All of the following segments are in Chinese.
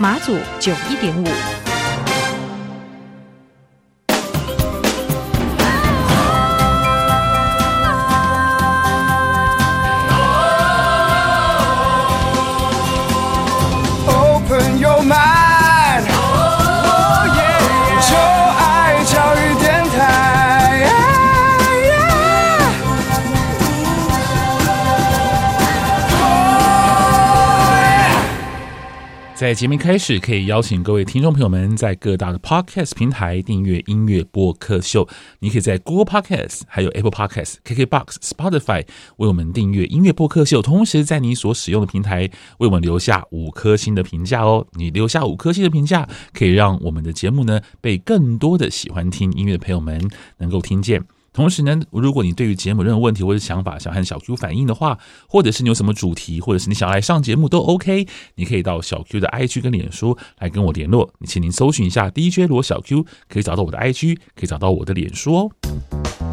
马祖九一点五。在节目开始，可以邀请各位听众朋友们在各大的 Podcast 平台订阅音乐播客秀。你可以在 Google Podcast、还有 Apple Podcast、KKBox、Spotify 为我们订阅音乐播客秀，同时在你所使用的平台为我们留下五颗星的评价哦。你留下五颗星的评价，可以让我们的节目呢被更多的喜欢听音乐的朋友们能够听见。同时呢，如果你对于节目任何问题或者想法想和小 Q 反映的话，或者是你有什么主题，或者是你想来上节目都 OK，你可以到小 Q 的 IG 跟脸书来跟我联络。你请您搜寻一下 DJ 罗小 Q，可以找到我的 IG，可以找到我的脸书哦。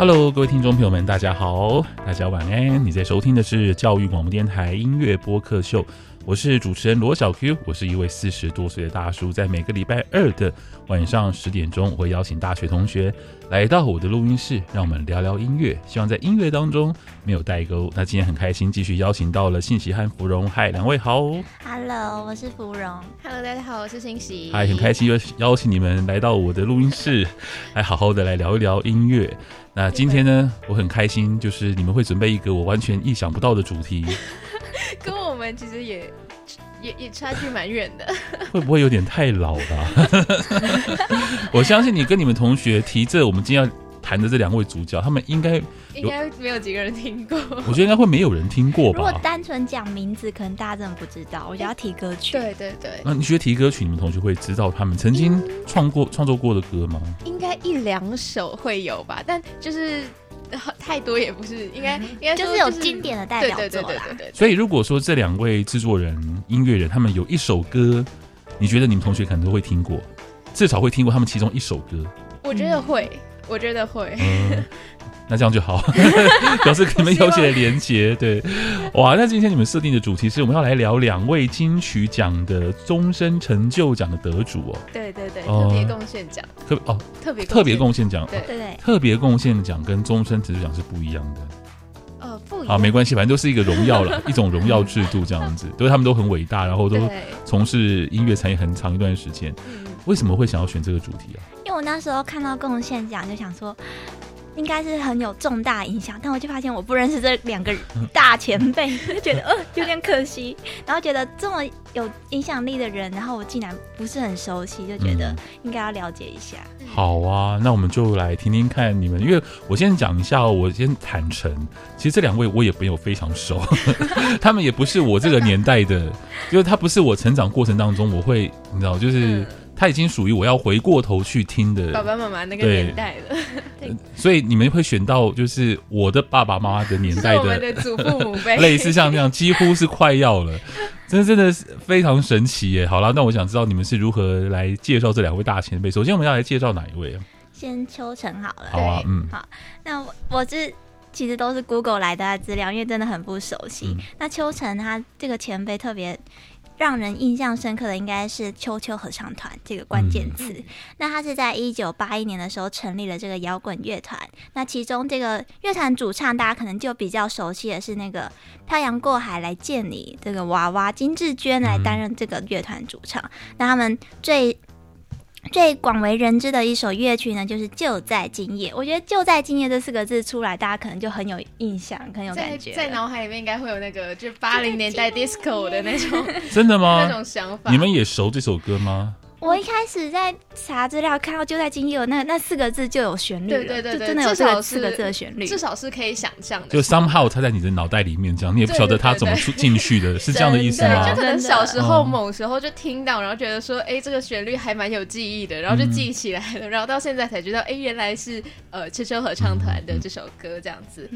Hello，各位听众朋友们，大家好，大家晚安。你在收听的是教育广播电台音乐播客秀，我是主持人罗小 Q，我是一位四十多岁的大叔，在每个礼拜二的晚上十点钟，我会邀请大学同学来到我的录音室，让我们聊聊音乐，希望在音乐当中没有代沟。那今天很开心，继续邀请到了信息和芙蓉，嗨，两位好。Hello，我是芙蓉。Hello，大家好，我是信息。嗨，很开心又邀请你们来到我的录音室，来好好的来聊一聊音乐。那今天呢，我很开心，就是你们会准备一个我完全意想不到的主题，跟我们其实也也也差距蛮远的，会不会有点太老了啊？我相信你跟你们同学提这，我们今天要。谈的这两位主角，他们应该应该没有几个人听过。我觉得应该会没有人听过吧。如果单纯讲名字，可能大家真的不知道。我觉得要提歌曲。对对对。那你觉得提歌曲，你们同学会知道他们曾经创过创作过的歌吗？应该一两首会有吧，但就是太多也不是。应该应该就是有经典的代表作啦。所以如果说这两位制作人、音乐人，他们有一首歌，你觉得你们同学可能都会听过，至少会听过他们其中一首歌。我觉得会。我觉得会、嗯，那这样就好，表示你们有些连结。对，哇，那今天你们设定的主题是我们要来聊两位金曲奖的终身成就奖的得主哦。对对对，特别贡献奖，特哦，特别特别贡献奖，对对对，特别贡献奖跟终身成就奖是不一样的。呃，不一样，好，没关系，反正都是一个荣耀了，一种荣耀制度这样子，都是他们都很伟大，然后都从事音乐产业很长一段时间。为什么会想要选这个主题啊？因为我那时候看到贡献奖，就想说应该是很有重大影响，但我就发现我不认识这两个大前辈，就觉得呃有点可惜。然后觉得这么有影响力的人，然后我竟然不是很熟悉，就觉得应该要了解一下。嗯。好啊，那我们就来听听看你们，因为我先讲一下，我先坦诚，其实这两位我也没有非常熟，他们也不是我这个年代的，因为他不是我成长过程当中我会你知道就是。他已经属于我要回过头去听的爸爸妈妈那个年代了，对，所以你们会选到就是我的爸爸妈妈的年代的，我们的祖父母辈，类似像这样，几乎是快要了，真的真的是非常神奇耶！好了，那我想知道你们是如何来介绍这两位大前辈。首先，我们要来介绍哪一位啊？先秋成好了，好啊，嗯，好，那我我是其实都是 Google 来的资料，因为真的很不熟悉。嗯、那秋成他这个前辈特别。让人印象深刻的应该是秋秋合唱团这个关键词。嗯。那他是在一九八一年的时候成立了这个摇滚乐团。那其中这个乐团主唱，大家可能就比较熟悉的是那个漂洋过海来见你这个娃娃金志娟来担任这个乐团主唱。那他们最最广为人知的一首乐曲呢，就是《就在今夜》。我觉得“就在今夜”这四个字出来，大家可能就很有印象，很有感觉。在脑海里面应该会有那个，就八零年代 disco 的那种，真的吗？那种想法。你们也熟这首歌吗？我一开始在查资料，看到就在今夜那那四个字就有旋律了，对对对，真的有这个四个字的旋律，至少是可以想象的。就 somehow 它在你的脑袋里面，这样你也不晓得它怎么出进去的，是这样的意思吗？就可能小时候某时候就听到，然后觉得说，哎，这个旋律还蛮有记忆的，然后就记起来了，然后到现在才知道，哎，原来是呃秋秋合唱团的这首歌这样子。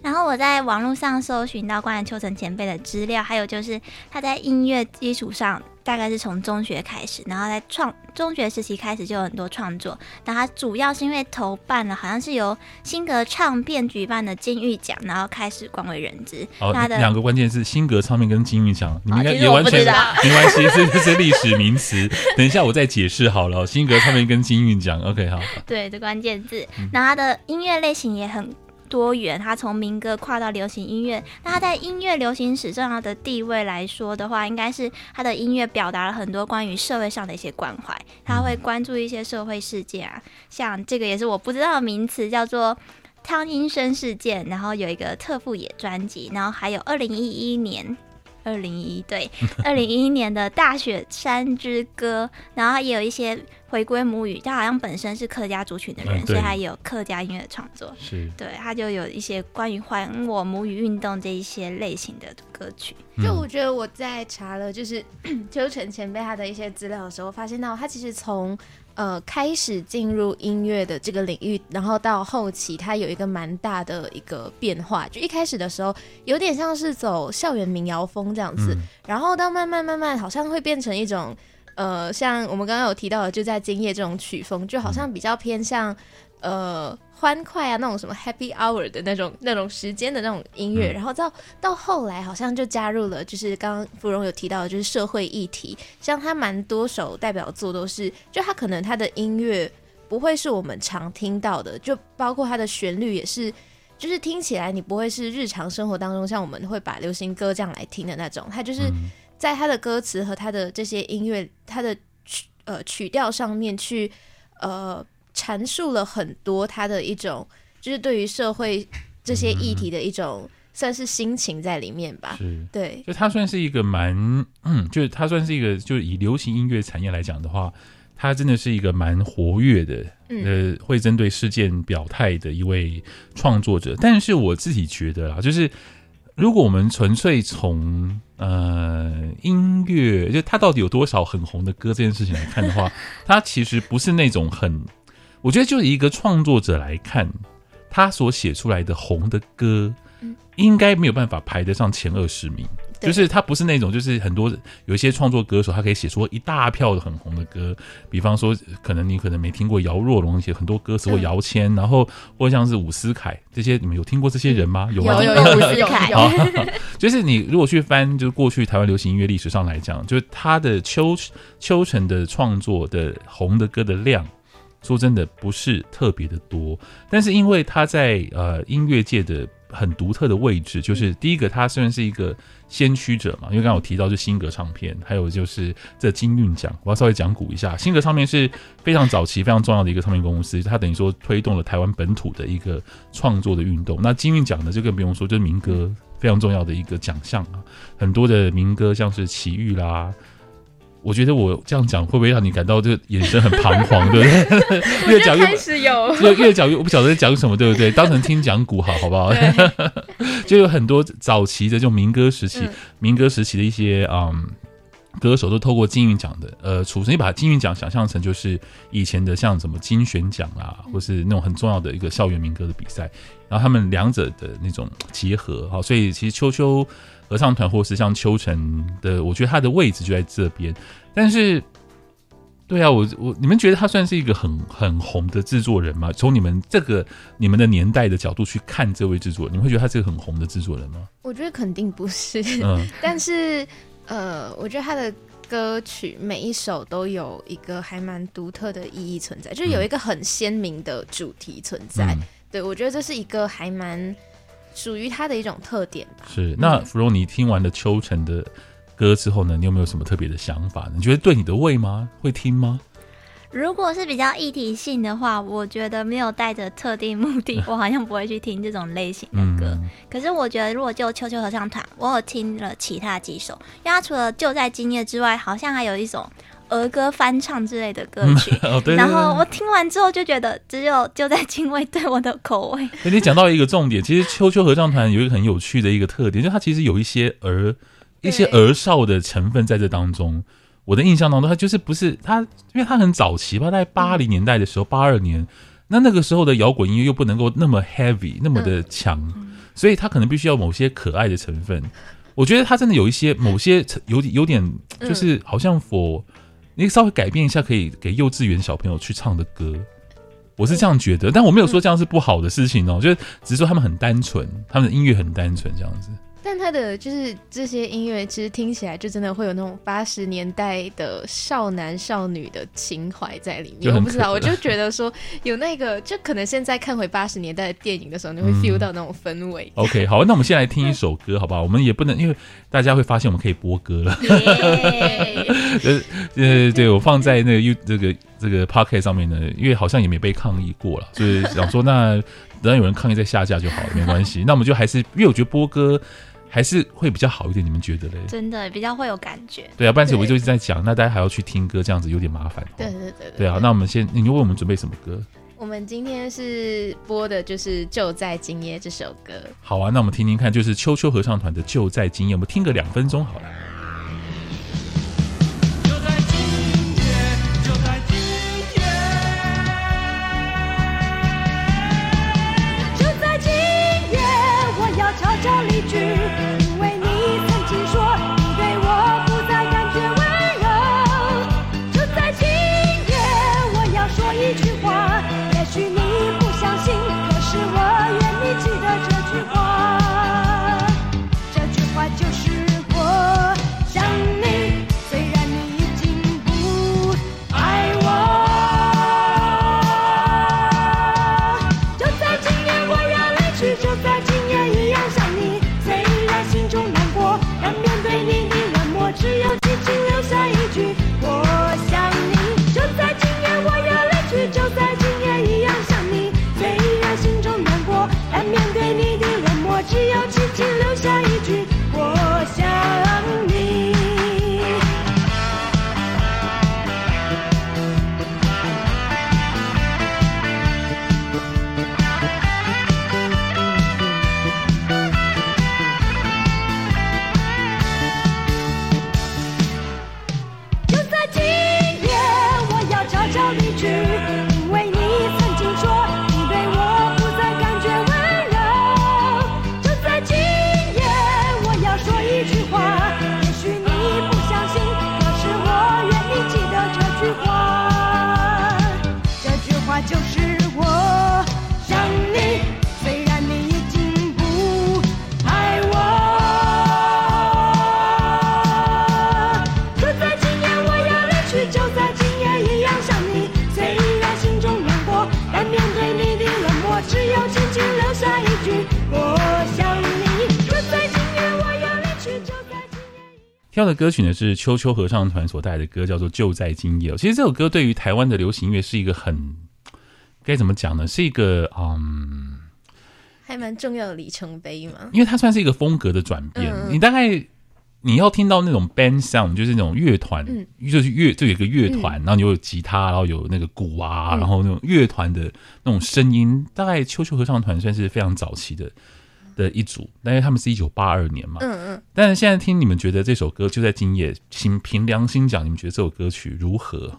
然后我在网络上搜寻到关于秋成前辈的资料，还有就是他在音乐基础上大概是从中学开始，然后在创中学时期开始就有很多创作。但他主要是因为投办了，好像是由新格唱片举办的金玉奖，然后开始广为人知。哦，他的两个关键字：新格唱片跟金玉奖，你们应该也完全没关系，这这是历史名词。等一下我再解释好了。新格唱片跟金玉奖，OK 好。对，这关键字。那他的音乐类型也很多元，他从民歌跨到流行音乐。那他在音乐流行史上的地位来说的话，应该是他的音乐表达了很多关于社会上的一些关怀。他会关注一些社会事件啊，像这个也是我不知道的名词，叫做汤英生事件。然后有一个特富野专辑，然后还有二零一一年。二零一一对，二零一一年的大雪山之歌，然后也有一些回归母语，他好像本身是客家族群的人，嗯、所以他也有客家音乐的创作。是，对，他就有一些关于还我母语运动这一些类型的歌曲。就我觉得我在查了，就是 秋成前辈他的一些资料的时候，发现到他其实从。呃，开始进入音乐的这个领域，然后到后期，它有一个蛮大的一个变化。就一开始的时候，有点像是走校园民谣风这样子，嗯、然后到慢慢慢慢，好像会变成一种，呃，像我们刚刚有提到的，就在今夜这种曲风，就好像比较偏向，呃。欢快啊，那种什么 Happy Hour 的那种那种时间的那种音乐，嗯、然后到到后来好像就加入了，就是刚刚芙蓉有提到的，就是社会议题，像他蛮多首代表作都是，就他可能他的音乐不会是我们常听到的，就包括他的旋律也是，就是听起来你不会是日常生活当中像我们会把流行歌这样来听的那种，他就是在他的歌词和他的这些音乐，他的曲呃曲调上面去呃。阐述了很多他的一种，就是对于社会这些议题的一种，算是心情在里面吧。是，对，就他算是一个蛮，嗯，就是他算是一个，就是以流行音乐产业来讲的话，他真的是一个蛮活跃的，呃，会针对事件表态的一位创作者。但是我自己觉得啊，就是如果我们纯粹从呃音乐，就他到底有多少很红的歌这件事情来看的话，他其实不是那种很。我觉得，就是一个创作者来看，他所写出来的红的歌，应该没有办法排得上前二十名。就是他不是那种，就是很多有一些创作歌手，他可以写出一大票的很红的歌。比方说，可能你可能没听过姚若龙写很多歌词，或姚谦，然后或像是伍思凯这些，你们有听过这些人吗？有吗？有有伍思凯。就是你如果去翻，就是过去台湾流行音乐历史上来讲，就是他的秋秋成的创作的红的歌的量。说真的，不是特别的多，但是因为他在呃音乐界的很独特的位置，就是第一个，他虽然是一个先驱者嘛，因为刚刚我提到是新格唱片，还有就是这金韵奖，我要稍微讲古一下，新格唱片是非常早期、非常重要的一个唱片公司，它等于说推动了台湾本土的一个创作的运动。那金韵奖呢，就更不用说，就是民歌非常重要的一个奖项啊，很多的民歌像是奇遇啦。我觉得我这样讲会不会让你感到这个眼神很彷徨，对不对？越讲越开始有，越越讲越我不晓得在讲什么，对不对？当成听讲古好，好不好？就有很多早期的这种民歌时期，嗯、民歌时期的一些嗯歌手都透过金韵奖的呃，出身，你把金韵奖想象成就是以前的像什么金选奖啊，或是那种很重要的一个校园民歌的比赛，然后他们两者的那种结合，好，所以其实秋秋。合唱团或是像秋晨的，我觉得他的位置就在这边。但是，对啊，我我你们觉得他算是一个很很红的制作人吗？从你们这个你们的年代的角度去看这位制作人，你们会觉得他是个很红的制作人吗？我觉得肯定不是。嗯，但是呃，我觉得他的歌曲每一首都有一个还蛮独特的意义存在，就是有一个很鲜明的主题存在。嗯、对，我觉得这是一个还蛮。属于他的一种特点吧。是，那芙蓉，你听完了秋晨的歌之后呢？你有没有什么特别的想法呢？你觉得对你的胃吗？会听吗？如果是比较议题性的话，我觉得没有带着特定目的，我好像不会去听这种类型的歌。嗯、可是我觉得，如果就秋秋合唱团，我有听了其他几首，因为他除了就在今夜之外，好像还有一种儿歌翻唱之类的歌曲。然后我听完之后就觉得，只有就在敬畏对我的口味。你讲到一个重点，其实秋秋合唱团有一个很有趣的一个特点，就它其实有一些儿一些儿少的成分在这当中。我的印象当中，他就是不是他，因为他很早期吧，在八零年代的时候，八二年，那那个时候的摇滚音乐又不能够那么 heavy，那么的强，所以他可能必须要某些可爱的成分。我觉得他真的有一些某些有有点，就是好像我你稍微改变一下，可以给幼稚园小朋友去唱的歌。我是这样觉得，但我没有说这样是不好的事情哦，就是只是说他们很单纯，他们的音乐很单纯这样子。但他的就是这些音乐，其实听起来就真的会有那种八十年代的少男少女的情怀在里面。我不知道，我就觉得说有那个，就可能现在看回八十年代的电影的时候，你会 feel 到那种氛围。嗯、OK，好，那我们先来听一首歌，好不好？我们也不能因为大家会发现我们可以播歌了。呃呃，对，我放在那个 U 这个这个 Podcast 上面呢，因为好像也没被抗议过了，所以想说那 等有人抗议再下架就好了，没关系。那我们就还是，因为我觉得播歌。还是会比较好一点，你们觉得嘞？真的比较会有感觉。对啊，不然我就一直在讲，那大家还要去听歌，这样子有点麻烦。对对对对。对啊，那我们先，你就为我们准备什么歌？我们今天是播的就是《就在今夜》这首歌。好啊，那我们听听看，就是秋秋合唱团的《就在今夜》，我们听个两分钟好了。挑的歌曲呢是秋秋合唱团所带来的歌，叫做《就在今夜》。其实这首歌对于台湾的流行音乐是一个很该怎么讲呢？是一个嗯，还蛮重要的里程碑嘛。因为它算是一个风格的转变。嗯、你大概你要听到那种 band sound，就是那种乐团，嗯、就是乐就有一个乐团，嗯、然后你有吉他，然后有那个鼓啊，嗯、然后那种乐团的那种声音，大概秋秋合唱团算是非常早期的。的一组，但是他们是一九八二年嘛，嗯嗯，但是现在听你们觉得这首歌就在今夜，请凭良心讲，你们觉得这首歌曲如何？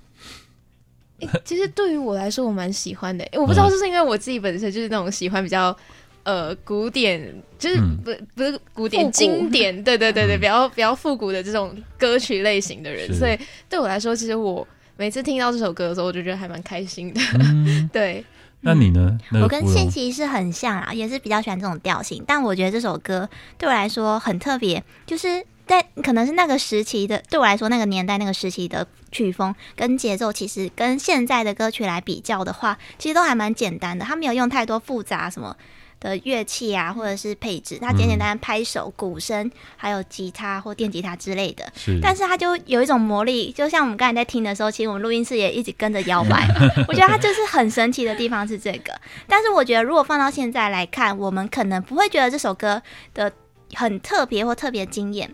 欸、其实对于我来说，我蛮喜欢的、欸。我不知道是不是因为我自己本身就是那种喜欢比较呃古典，就是不、嗯、不是古典经典，对对对对，比较比较复古的这种歌曲类型的人，所以对我来说，其实我每次听到这首歌的时候，我就觉得还蛮开心的。嗯、对。那你呢？我跟宪琦是很像啊，也是比较喜欢这种调性。但我觉得这首歌对我来说很特别，就是在可能是那个时期的，对我来说那个年代那个时期的曲风跟节奏，其实跟现在的歌曲来比较的话，其实都还蛮简单的。他没有用太多复杂什么的乐器啊，或者是配置，它简简单单拍手、鼓声，还有吉他或电吉他之类的。是，但是它就有一种魔力，就像我们刚才在听的时候，其实我们录音室也一直跟着摇摆。我觉得它就是很神奇的地方是这个。但是我觉得如果放到现在来看，我们可能不会觉得这首歌的很特别或特别惊艳。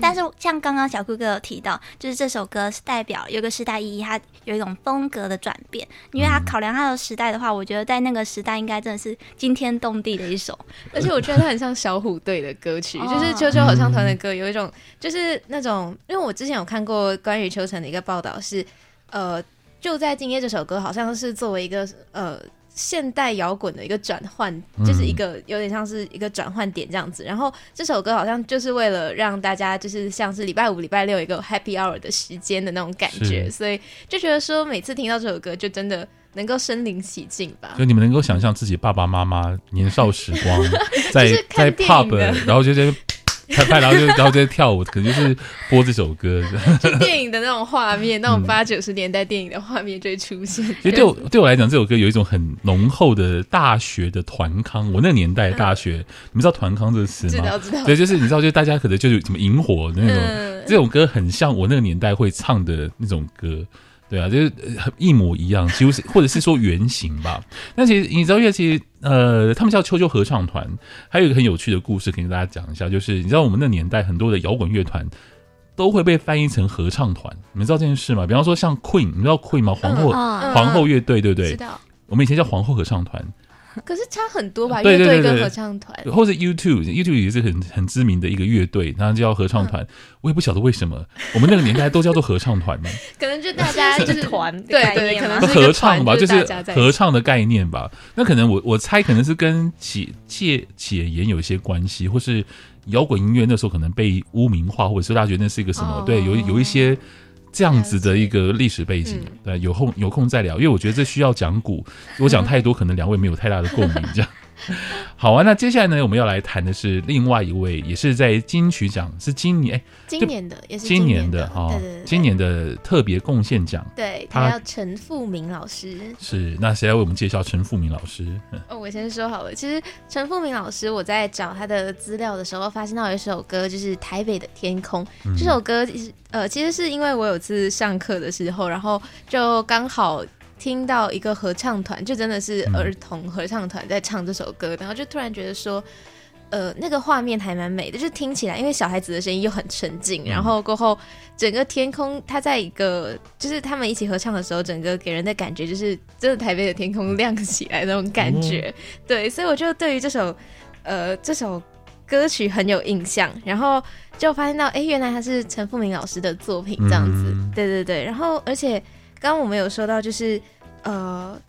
但是像刚刚小酷哥有提到，就是这首歌是代表有个时代意义，它有一种风格的转变。因为它考量它的时代的话，我觉得在那个时代应该真的是惊天动地的一首。而且我觉得它很像小虎队的歌曲，就是秋秋合唱团的歌，有一种就是那种，因为我之前有看过关于秋成的一个报道，是呃，就在今夜这首歌好像是作为一个呃。现代摇滚的一个转换，就是一个有点像是一个转换点这样子。嗯、然后这首歌好像就是为了让大家就是像是礼拜五、礼拜六一个 happy hour 的时间的那种感觉，所以就觉得说每次听到这首歌就真的能够身临其境吧。就你们能够想象自己爸爸妈妈年少时光 在在 pub，然后就在。拍拍，然后就然后就在跳舞，可能就是播这首歌，就电影的那种画面，那种八九十年代电影的画面就会出现。其实对我对我来讲，这首歌有一种很浓厚的大学的团康。我那个年代大学，嗯、你们知道团康这个词吗？知道知道。对，就是你知道，就大家可能就是什么萤火那种，嗯、这种歌很像我那个年代会唱的那种歌。对啊，就是一模一样，几乎是或者是说原型吧。但其实你知道，因为其实呃，他们叫秋秋合唱团，还有一个很有趣的故事，可以跟大家讲一下。就是你知道，我们那年代很多的摇滚乐团都会被翻译成合唱团，你们知道这件事吗？比方说像 Queen，你知道 Queen 吗？皇后、嗯、皇后乐队，对不对？我们以前叫皇后合唱团。可是差很多吧？乐队跟合唱团，或者 youtubeyouto 也是很很知名的一个乐队，然后叫合唱团。嗯、我也不晓得为什么，我们那个年代都叫做合唱团呢？可能就大家 就是团，对对，可能是合唱吧，就是合唱的概念吧。那可能我我猜可能是跟解解解严有一些关系，或是摇滚音乐那时候可能被污名化，或者是大家觉得那是一个什么？哦、对，有有一些。这样子的一个历史背景，嗯、对，有空有空再聊，因为我觉得这需要讲古，我讲太多，可能两位没有太大的共鸣，这样。好啊，那接下来呢，我们要来谈的是另外一位，也是在金曲奖，是今年哎，今年的也是今年的哈，今年的特别贡献奖，对，他叫陈富明老师，是，那谁来为我们介绍陈富明老师？哦，我先说好了，其实陈富明老师，我在找他的资料的时候，发现到有一首歌，就是《台北的天空》，嗯、这首歌其实呃，其实是因为我有次上课的时候，然后就刚好。听到一个合唱团，就真的是儿童合唱团在唱这首歌，嗯、然后就突然觉得说，呃，那个画面还蛮美的，就听起来，因为小孩子的声音又很沉静，嗯、然后过后整个天空，它在一个就是他们一起合唱的时候，整个给人的感觉就是真的台北的天空亮起来那种感觉，嗯、对，所以我就对于这首呃这首歌曲很有印象，然后就发现到，哎，原来他是陈富明老师的作品这样子，嗯、对对对，然后而且。刚刚我们有说到，就是呃，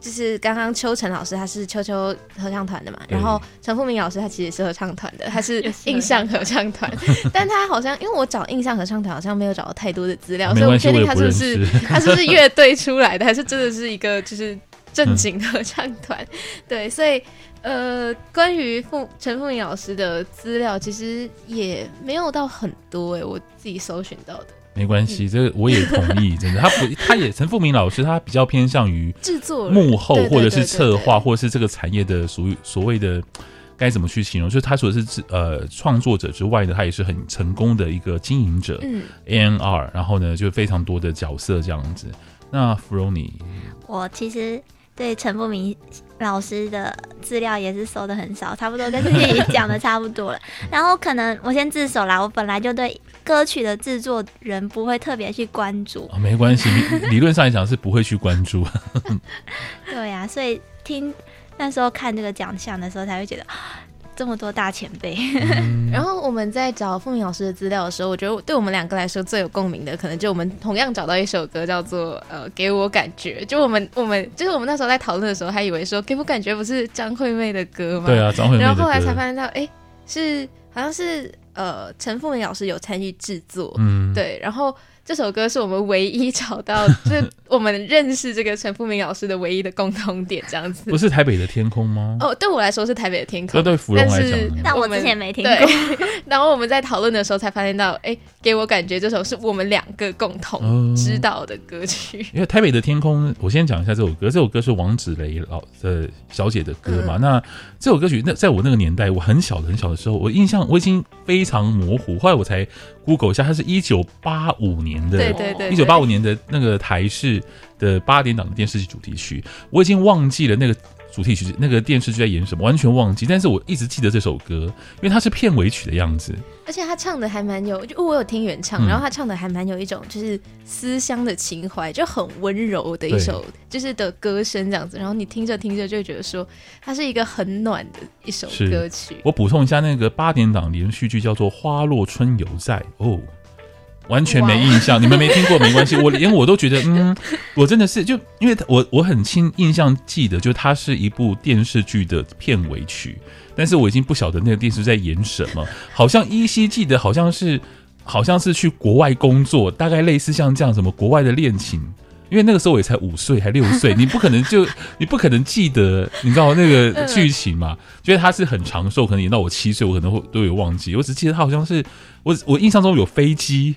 就是刚刚秋晨老师他是秋秋合唱团的嘛，然后陈富明老师他其实也是合唱团的，他是印象合唱团，但他好像因为我找印象合唱团好像没有找到太多的资料，所以我不确定他是不是 他是不是乐队出来的，还是真的是一个就是正经合唱团？嗯、对，所以呃，关于傅陈富明老师的资料其实也没有到很多哎、欸，我自己搜寻到的。没关系，这个我也同意，真的，他不，他也陈富明老师，他比较偏向于制作幕后或者是策划，或者是这个产业的属于所谓的该怎么去形容？就是他除了是呃创作者之外呢，他也是很成功的一个经营者，嗯，A&R，然后呢就非常多的角色这样子。那 Fronie，我其实对陈富明老师的资料也是搜的很少，差不多跟自己 讲的差不多了。然后可能我先自首啦，我本来就对。歌曲的制作人不会特别去关注，哦、没关系，理论上来讲是不会去关注。对呀、啊，所以听那时候看这个奖项的时候，才会觉得 这么多大前辈。嗯、然后我们在找凤鸣老师的资料的时候，我觉得对我们两个来说最有共鸣的，可能就我们同样找到一首歌，叫做呃《给我感觉》。就我们我们就是我们那时候在讨论的时候，还以为说《给我感觉》不是张惠妹的歌吗？对啊，张惠妹。然后后来才发现到，哎，是好像是。呃，陈凤鸣老师有参与制作，嗯，对，然后这首歌是我们唯一找到，就是我们认识这个陈富明老师的唯一的共同点，这样子。不是台北的天空吗？哦，对我来说是台北的天空。这对芙蓉来讲，但我之前没听过。然后我们在讨论的时候才发现到，哎，给我感觉这首是我们两个共同知道的歌曲。因为台北的天空，我先讲一下这首歌。这首歌是王芷蕾老的小姐的歌嘛。那这首歌曲，那在我那个年代，我很小很小的时候，我印象我已经非常模糊。后来我才 Google 一下，它是一九八五年的，对对对，一九八五年的那个台式的八点档的电视剧主题曲，我已经忘记了那个主题曲那个电视剧在演什么，完全忘记。但是我一直记得这首歌，因为它是片尾曲的样子。而且他唱的还蛮有，就我有听原唱，嗯、然后他唱的还蛮有一种就是思乡的情怀，就很温柔的一首，就是的歌声这样子。然后你听着听着就觉得说，它是一个很暖的一首歌曲。我补充一下，那个八点档连续剧叫做《花落春犹在》哦。完全没印象，你们没听过没关系，我连我都觉得，嗯，我真的是就因为我我很清印象记得，就它是一部电视剧的片尾曲，但是我已经不晓得那个电视在演什么，好像依稀记得好像是好像是去国外工作，大概类似像这样什么国外的恋情，因为那个时候我也才五岁还六岁，你不可能就你不可能记得你知道那个剧情嘛，觉得他是很长寿，可能演到我七岁，我可能会都有忘记，我只记得他好像是我我印象中有飞机。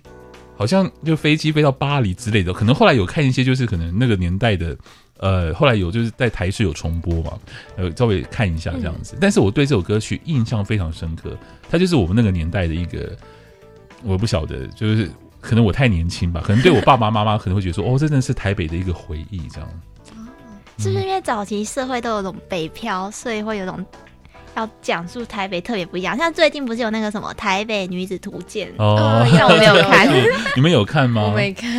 好像就飞机飞到巴黎之类的，可能后来有看一些，就是可能那个年代的，呃，后来有就是在台视有重播嘛，呃，稍微看一下这样子。但是我对这首歌曲印象非常深刻，它就是我们那个年代的一个，我不晓得，就是可能我太年轻吧，可能对我爸爸妈妈可能会觉得说，哦，这真的是台北的一个回忆，这样。是不是因为早期社会都有种北漂，所以会有种。要讲述台北特别不一样，像最近不是有那个什么《台北女子图鉴》哦，但我没有看，你们有看吗？我没看，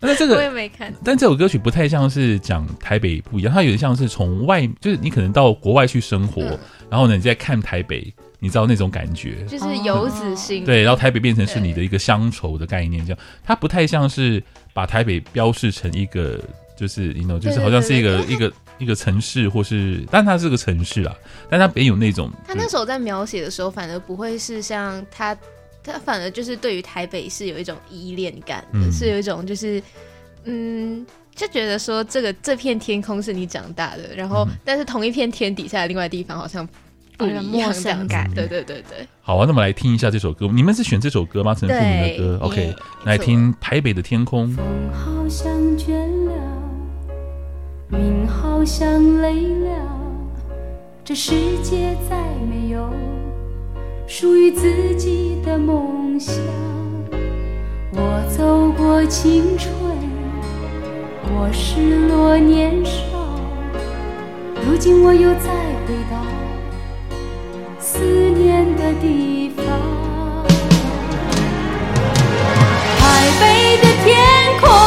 那这个我也没看。但这首歌曲不太像是讲台北不一样，它有点像是从外，就是你可能到国外去生活，嗯、然后呢，你再看台北，你知道那种感觉，就是游子心。对，然后台北变成是你的一个乡愁的概念，这样，它不太像是把台北标示成一个，就是你 you know，就是好像是一个一个。一个城市，或是，但它是个城市啊，但它别有那种。他那时候在描写的时候，反而不会是像他，他反而就是对于台北是有一种依恋感的，嗯、是有一种就是，嗯，就觉得说这个这片天空是你长大的，然后、嗯、但是同一片天底下的另外地方好像不一样，陌生感。对对对对。好啊，那么来听一下这首歌，你们是选这首歌吗？陈富明的歌，OK，来听《台北的天空》。风好像倦了。云好像累了，这世界再没有属于自己的梦想。我走过青春，我失落年少，如今我又再回到思念的地方。台北的天空。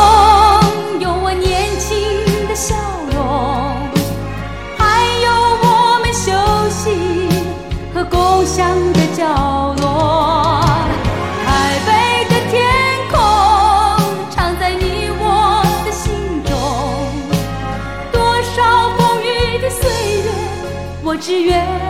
想的角落，台北的天空，藏在你我的心中。多少风雨的岁月，我只愿。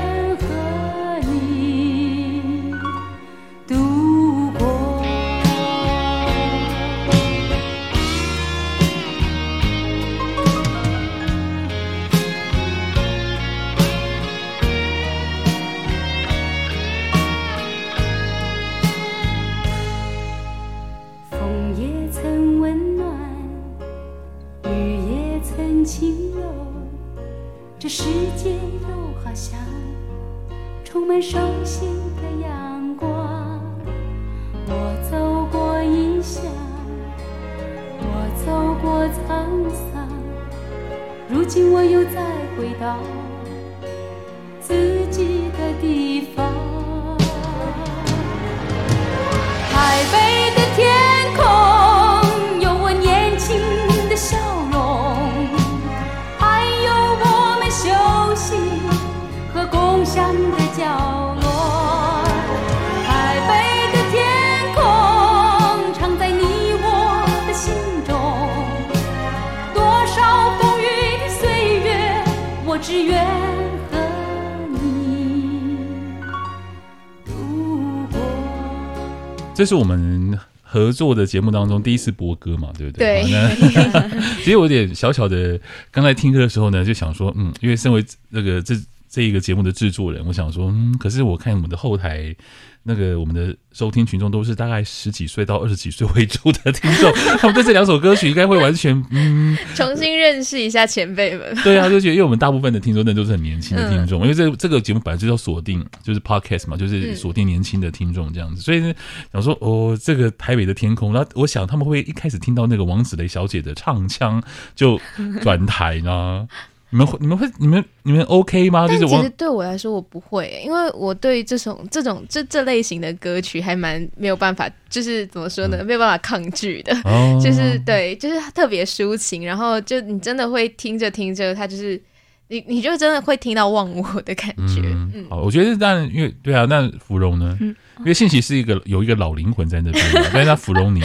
这是我们合作的节目当中第一次播歌嘛，对不对？对。那 其实我有点小小的，刚才听歌的时候呢，就想说，嗯，因为身为那个这这一个节目的制作人，我想说，嗯，可是我看我们的后台。那个我们的收听群众都是大概十几岁到二十几岁为主的听众，他们对这两首歌曲应该会完全嗯 重新认识一下前辈们。对啊，就觉得因为我们大部分的听众那都是很年轻的听众，嗯、因为这这个节目本来就要锁定就是 podcast 嘛，就是锁定年轻的听众这样子，嗯、所以呢想说哦，这个台北的天空，然后我想他们会一开始听到那个王子雷小姐的唱腔就转台呢。你们会、你们会、你们、你们 OK 吗？就是其实对我来说，我不会，因为我对这种、这种、这这类型的歌曲还蛮没有办法，就是怎么说呢，嗯、没有办法抗拒的。哦、就是对，就是特别抒情，然后就你真的会听着听着，它就是你，你就真的会听到忘我的感觉。好，我觉得但，因为对啊，那芙蓉呢？嗯因为信息是一个有一个老灵魂在那边，但是他芙蓉你，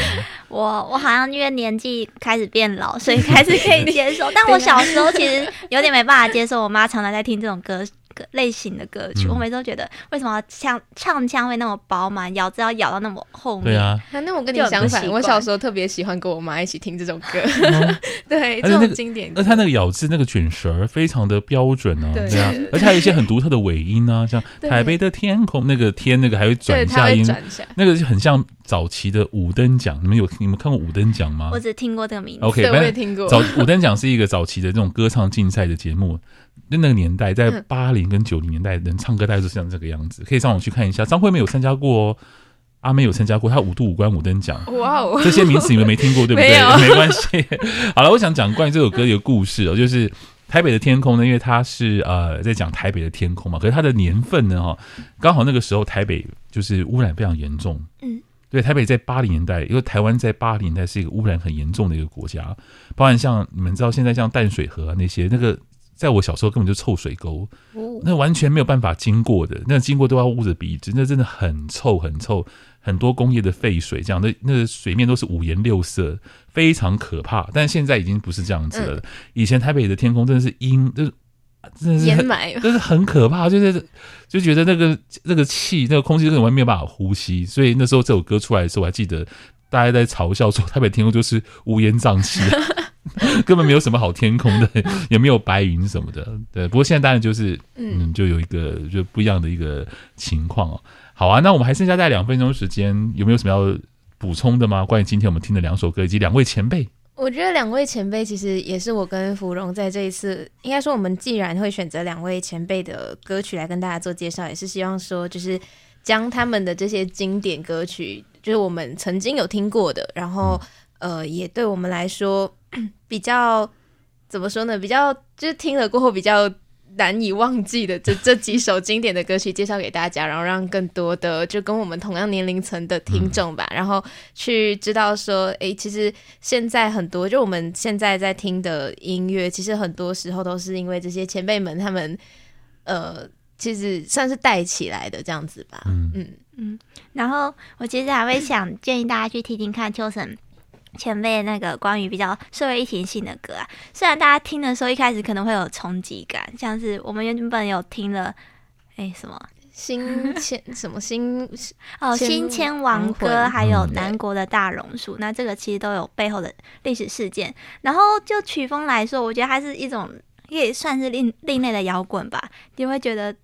我我好像因为年纪开始变老，所以开始可以接受。但我小时候其实有点没办法接受，我妈常常在听这种歌。类型的歌曲，嗯、我每次都觉得为什么唱唱腔会那么饱满，咬字要咬到那么后面？对啊，那我跟你相反，我小时候特别喜欢跟我妈一起听这种歌，嗯、对，这种经典歌。而他那个咬字那个卷舌非常的标准啊，对啊，而且还有一些很独特的尾音啊，像台北的天空那个天那个还会转下音，那个就很像早期的五灯奖。你们有你们看过五灯奖吗？我只听过这个名字，OK，我也听过。早五灯奖是一个早期的这种歌唱竞赛的节目。那那个年代，在八零跟九零年代，人唱歌大概是像这个样子，可以上网去看一下。张惠妹有参加过哦，阿妹有参加过，她五度五关五等奖。哇哦，这些名词你们没听过对不对？没有，没关系。好了，我想讲关于这首歌的一个故事哦，就是台北的天空呢，因为它是呃在讲台北的天空嘛，可是它的年份呢哈，刚好那个时候台北就是污染非常严重。嗯，对，台北在八零年代，因为台湾在八零年代是一个污染很严重的一个国家，包含像你们知道现在像淡水河啊那些那个。在我小时候根本就臭水沟，那完全没有办法经过的，那经过都要捂着鼻子，那真的很臭很臭，很多工业的废水，这样的那个水面都是五颜六色，非常可怕。但现在已经不是这样子了。以前台北的天空真的是阴，就是真的是很，就是很可怕，就是就觉得那个那个气，那个空气根本没有办法呼吸。所以那时候这首歌出来的时候，我还记得大家在嘲笑说，台北天空就是乌烟瘴气。根本没有什么好天空的，也没有白云什么的。对，不过现在当然就是，嗯，就有一个就不一样的一个情况哦。好啊，那我们还剩下大概两分钟时间，有没有什么要补充的吗？关于今天我们听的两首歌以及两位前辈，我觉得两位前辈其实也是我跟芙蓉在这一次，应该说我们既然会选择两位前辈的歌曲来跟大家做介绍，也是希望说就是将他们的这些经典歌曲，就是我们曾经有听过的，然后。嗯呃，也对我们来说 比较怎么说呢？比较就是听了过后比较难以忘记的这这几首经典的歌曲介绍给大家，然后让更多的就跟我们同样年龄层的听众吧，嗯、然后去知道说，哎，其实现在很多就我们现在在听的音乐，其实很多时候都是因为这些前辈们他们呃，其实算是带起来的这样子吧。嗯嗯嗯。然后我其实还会想建议大家去听听看秋生。前辈那个关于比较社会议题性的歌啊，虽然大家听的时候一开始可能会有冲击感，像是我们原本有听了，哎 什么新千什么新哦新千王歌，还有南国的大榕树，那这个其实都有背后的历史事件。然后就曲风来说，我觉得还是一种也算是另另类的摇滚吧，你会觉得。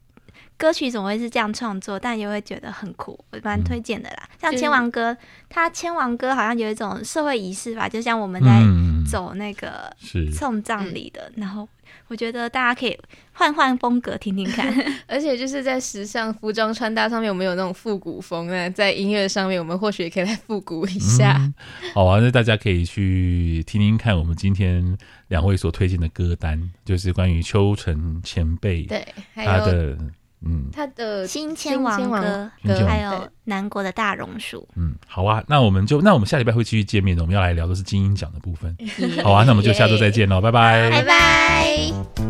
歌曲总会是这样创作，但也会觉得很酷，我蛮推荐的啦。嗯、像千王歌，他千王歌好像有一种社会仪式吧，就像我们在走那个送葬礼的。嗯、然后我觉得大家可以换换风格听听看，而且就是在时尚服装穿搭上面，我们有那种复古风呢。在音乐上面，我们或许也可以来复古一下。嗯、好啊，那大家可以去听听看我们今天两位所推荐的歌单，就是关于秋成前辈对他的。嗯，他的新千王歌，还有南国的大榕树。嗯，好啊，那我们就那我们下礼拜会继续见面的。我们要来聊的是金音奖的部分。好啊，那我们就下周再见喽，拜拜，拜拜。